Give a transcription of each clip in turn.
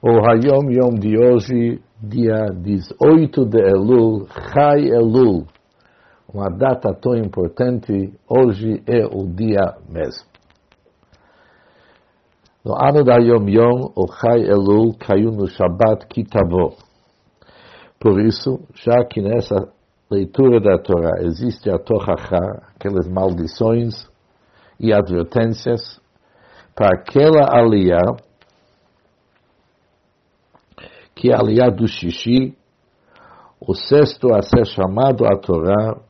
O Hayom Yom de hoje, dia 18 de Elul, Chai Elul, uma data tão importante, hoje é o dia mesmo. No ano da Yom Yom, o Chai Elul caiu no Shabbat Kitavo. Por isso, já que nessa leitura da Torá existe a Tochacha, aquelas maldições e advertências, para aquela aliá que é aliado do o sexto a ser chamado a Torá,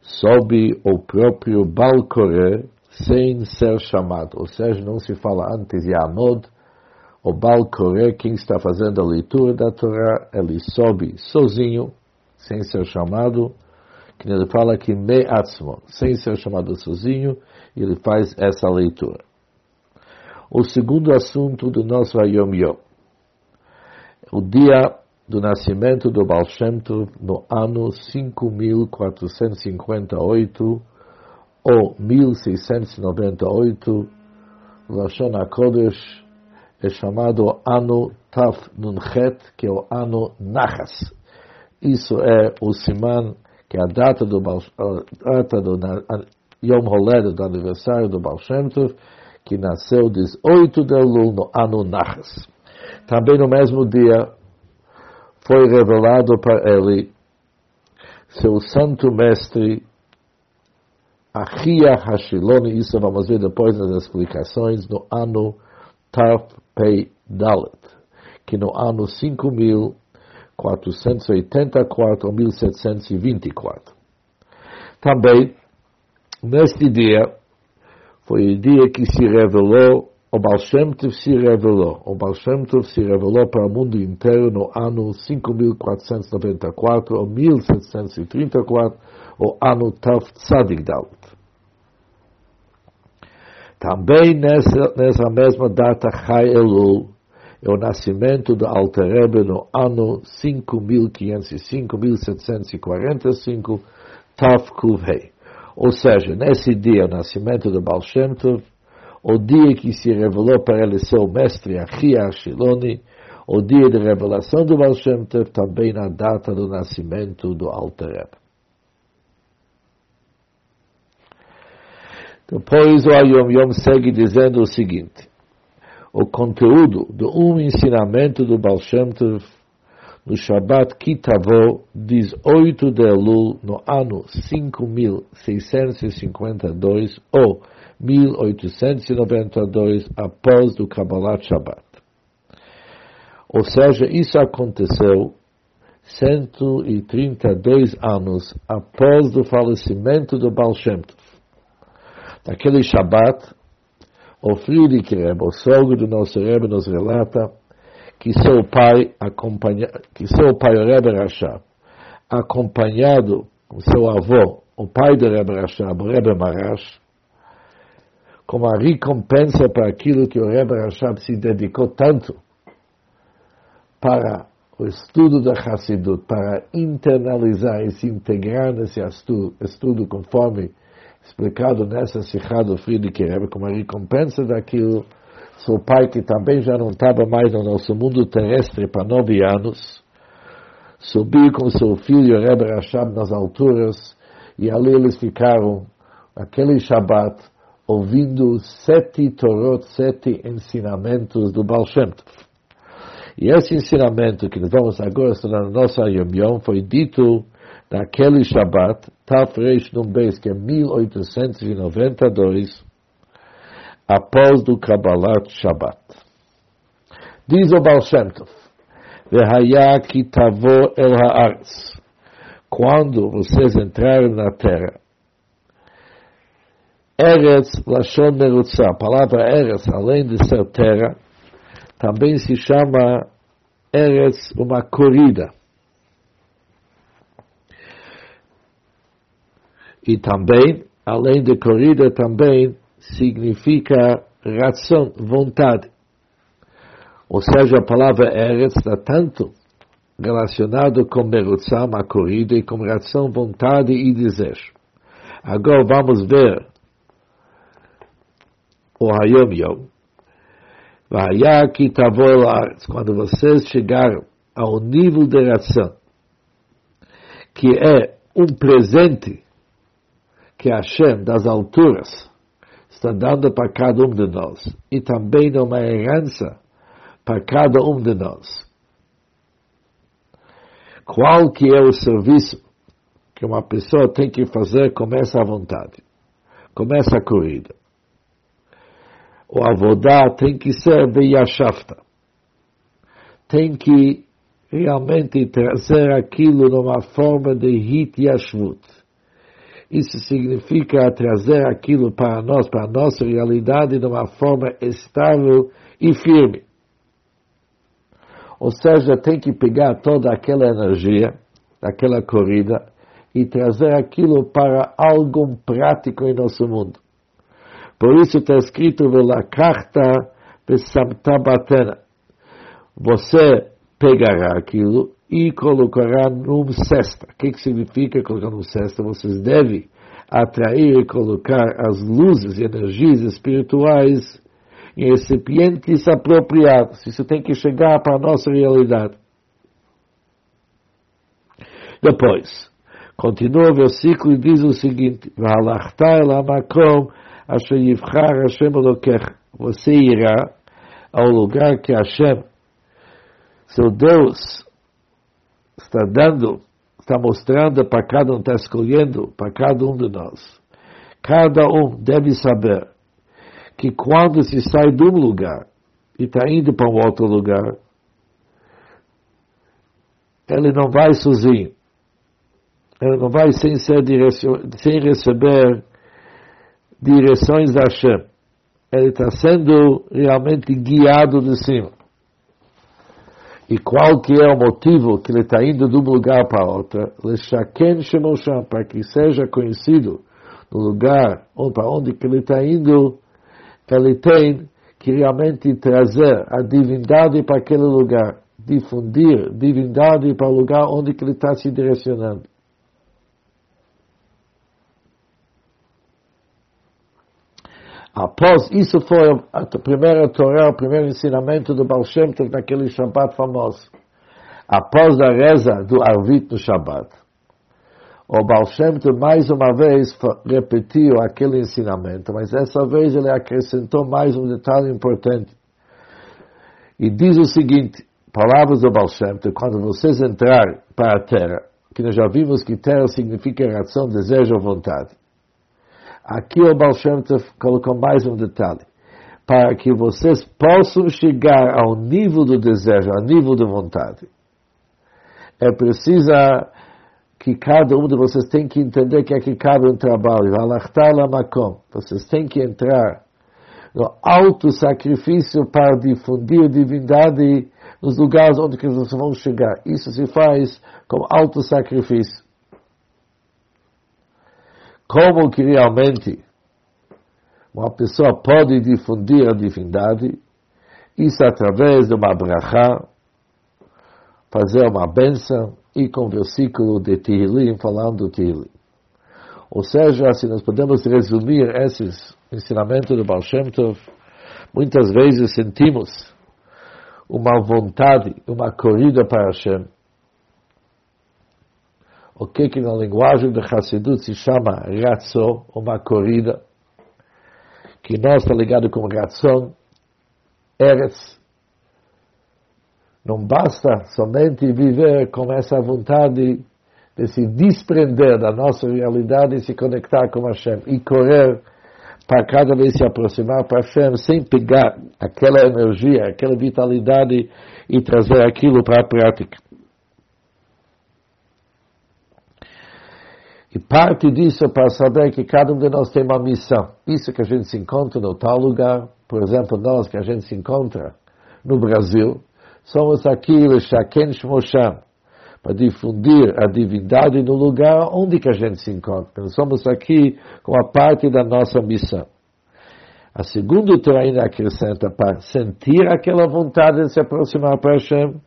sobe o próprio Balcoré sem ser chamado. Ou seja, não se fala antes Yamod, o Balcoré, quem está fazendo a leitura da Torá, ele sobe sozinho, sem ser chamado, que ele fala que me atzmo, sem ser chamado sozinho, ele faz essa leitura. O segundo assunto do nosso Ayom Yom o dia do nascimento do Baal Shem Tov no ano 5458 ou 1698, Lashon HaKodesh é chamado ano Taf Nunchet, que é o ano Nachas. Isso é o siman, que é a data do, a data do Yom Holed, do aniversário do Baal Shem Tov, que nasceu 18 de Elul no ano Nachas. Também no mesmo dia foi revelado para ele seu santo mestre Achia Hashiloni, isso vamos ver depois nas explicações, no ano Tarf Pei Dalet, que no ano 5484 ou 1724. Também, neste dia, foi o dia que se revelou o Baal Shem Tov se revelou. O Baal Shem Tov se revelou para o mundo inteiro no ano 5494 ou 1734, o ano Tav Tzadik Dalet. Também nessa, nessa mesma data, Chai Elul, é o nascimento do Alter Rebbe no ano 5505, 1745, Tav Kuvhei. Ou seja, nesse dia, o nascimento do Baal Shem Tov, o dia que se revelou para ele seu mestre Achia Shiloni, o dia de revelação do Baal Shem Tov, também na data do nascimento do Alter. Depois o Ayom Yom segue dizendo o seguinte, o conteúdo do um ensinamento do Baal Shem Tov no Shabbat Kitavo, 18 de Elul, no ano 5652, ou 1892, após do Kabbalat Shabbat. Ou seja, isso aconteceu 132 anos após o falecimento do Baal Shem Tov. Naquele Shabbat, o Friedrich Rebbe, o sogro do nosso Rebbe, nos relata que seu pai, acompanha, que seu pai, Rebbe Rashab, acompanhado com seu avô, o pai do Rebbe Rashab, Rebbe Marash, como a recompensa para aquilo que o Rebbe Rashab se dedicou tanto para o estudo da Hassidut, para internalizar e se integrar nesse estudo, estudo conforme explicado nessa Sikha do Friedrich Rebbe, como a recompensa daquilo, seu pai, que também já não estava mais no nosso mundo terrestre para nove anos, subiu com seu filho Rebbe Rashab nas alturas, e ali eles ficaram, aquele Shabbat, ouvindo sete Torot, sete ensinamentos do Baal Shem. E esse ensinamento que nós vamos agora estudar no nosso Yom foi dito naquele Shabbat, Taf Reish Num Beis, que é 1892, após do Kabbalat Shabbat. Diz o Baal Shem Tov, Vehaya kitavo el haaretz. Quando vocês entrarem na terra, Eretz Lashon Merutza, a palavra Eretz, além de ser terra, também se chama Eretz uma corrida. E também, além de corrida, também significa razão, vontade. Ou seja, a palavra Eretz está tanto relacionado com Merutza, uma corrida, e com razão, vontade e desejo. Agora vamos ver o Hayom Yom, Vaiá que quando vocês chegaram ao nível de ração, que é um presente que Hashem das alturas está dando para cada um de nós e também uma herança para cada um de nós. Qual que é o serviço que uma pessoa tem que fazer começa à vontade, começa a corrida. O avodá tem que ser beyashafta. Tem que realmente trazer aquilo numa forma de hit yashvut. Isso significa trazer aquilo para nós, para a nossa realidade, de uma forma estável e firme. Ou seja, tem que pegar toda aquela energia, daquela corrida, e trazer aquilo para algo prático em nosso mundo. Por isso está escrito, carta batena. Você pegará aquilo e colocará num cesta. O que, que significa colocar num cesta? Vocês devem atrair e colocar as luzes e energias espirituais em recipientes apropriados. Isso tem que chegar para a nossa realidade. Depois, continua o versículo e diz o seguinte: Você irá ao lugar que Hashem seu Deus está dando, está mostrando para cada um, está escolhendo para cada um de nós. Cada um deve saber que quando se sai de um lugar e está indo para um outro lugar, ele não vai sozinho. Ele não vai sem, ser sem receber direções da Hashem. Ele está sendo realmente guiado de cima. E qual que é o motivo que ele está indo de um lugar para outro? para que seja conhecido no lugar para onde que ele está indo, ele tem que realmente trazer a divindade para aquele lugar, difundir divindade para o lugar onde que ele está se direcionando. Após isso foi a primeira Torá, o primeiro ensinamento do Baal Shem Tov naquele Shabbat famoso. Após a reza do Arvit no Shabbat, o Baal Shem Tov mais uma vez repetiu aquele ensinamento, mas dessa vez ele acrescentou mais um detalhe importante. E diz o seguinte, palavras do Baal Shem Tov, quando vocês entrarem para a terra, que nós já vimos que terra significa ração, desejo vontade. Aqui o Baal Shem colocou mais um detalhe. Para que vocês possam chegar ao nível do desejo, ao nível da vontade. É preciso que cada um de vocês tem que entender que aqui cabe um trabalho. Vocês têm que entrar no alto sacrifício para difundir divindade nos lugares onde vocês vão chegar. Isso se faz com alto sacrifício como que realmente uma pessoa pode difundir a divindade, isso através de uma brachá, fazer uma benção e com versículo de Tehillim, falando Tehillim. Ou seja, se nós podemos resumir esses ensinamentos do Baal Shem Tov, muitas vezes sentimos uma vontade, uma corrida para Hashem, o que que na linguagem de Hassidut se chama Ratzo, uma corrida, que nós está ligado com Ratzon, Eretz. Não basta somente viver com essa vontade de se desprender da nossa realidade e se conectar com Hashem e correr para cada vez se aproximar para Hashem sem pegar aquela energia, aquela vitalidade e trazer aquilo para a prática. E parte disso é para saber que cada um de nós tem uma missão. Isso que a gente se encontra no tal lugar, por exemplo, nós que a gente se encontra no Brasil, somos aqui, Shaken Shmosham, para difundir a divindade no lugar onde que a gente se encontra. Nós somos aqui com a parte da nossa missão. A segunda treina acrescenta para sentir aquela vontade de se aproximar para Hashem,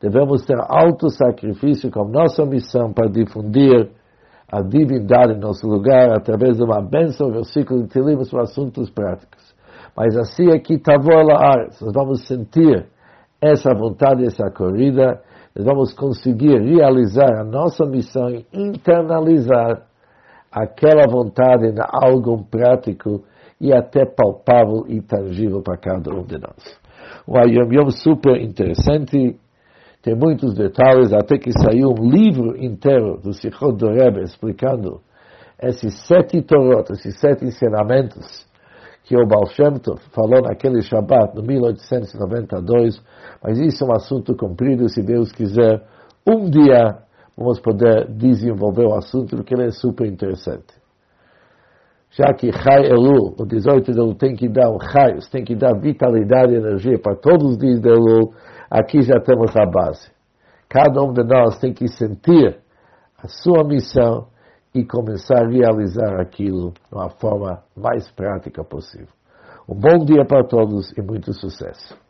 devemos ter alto sacrifício como nossa missão para difundir a divindade em nosso lugar através de uma bênção, versículo de Tilim, são assuntos práticos. Mas assim é que Tavor Laaretz, nós vamos sentir essa vontade, essa corrida, nós vamos conseguir realizar a nossa missão e internalizar aquela vontade em algo prático e até palpável e tangível para cada um de nós. Um Yom Yom super interessante, tem muitos detalhes, até que saiu um livro inteiro do Sichot do Rebbe explicando esses sete Torot, esses sete ensinamentos que o Baal Shem Tov falou naquele Shabbat, no 1892, mas isso é um assunto comprido, se Deus quiser, um dia vamos poder desenvolver o assunto, porque ele é super interessante. Já que Chai Elul, o 18 de Elul, tem que dar um Chai, tem que dar vitalidade e energia para todos os dias de Elul, aqui já temos a base. Cada um de nós tem que sentir a sua missão e começar a realizar aquilo de uma forma mais prática possível. Um bom dia para todos e muito sucesso.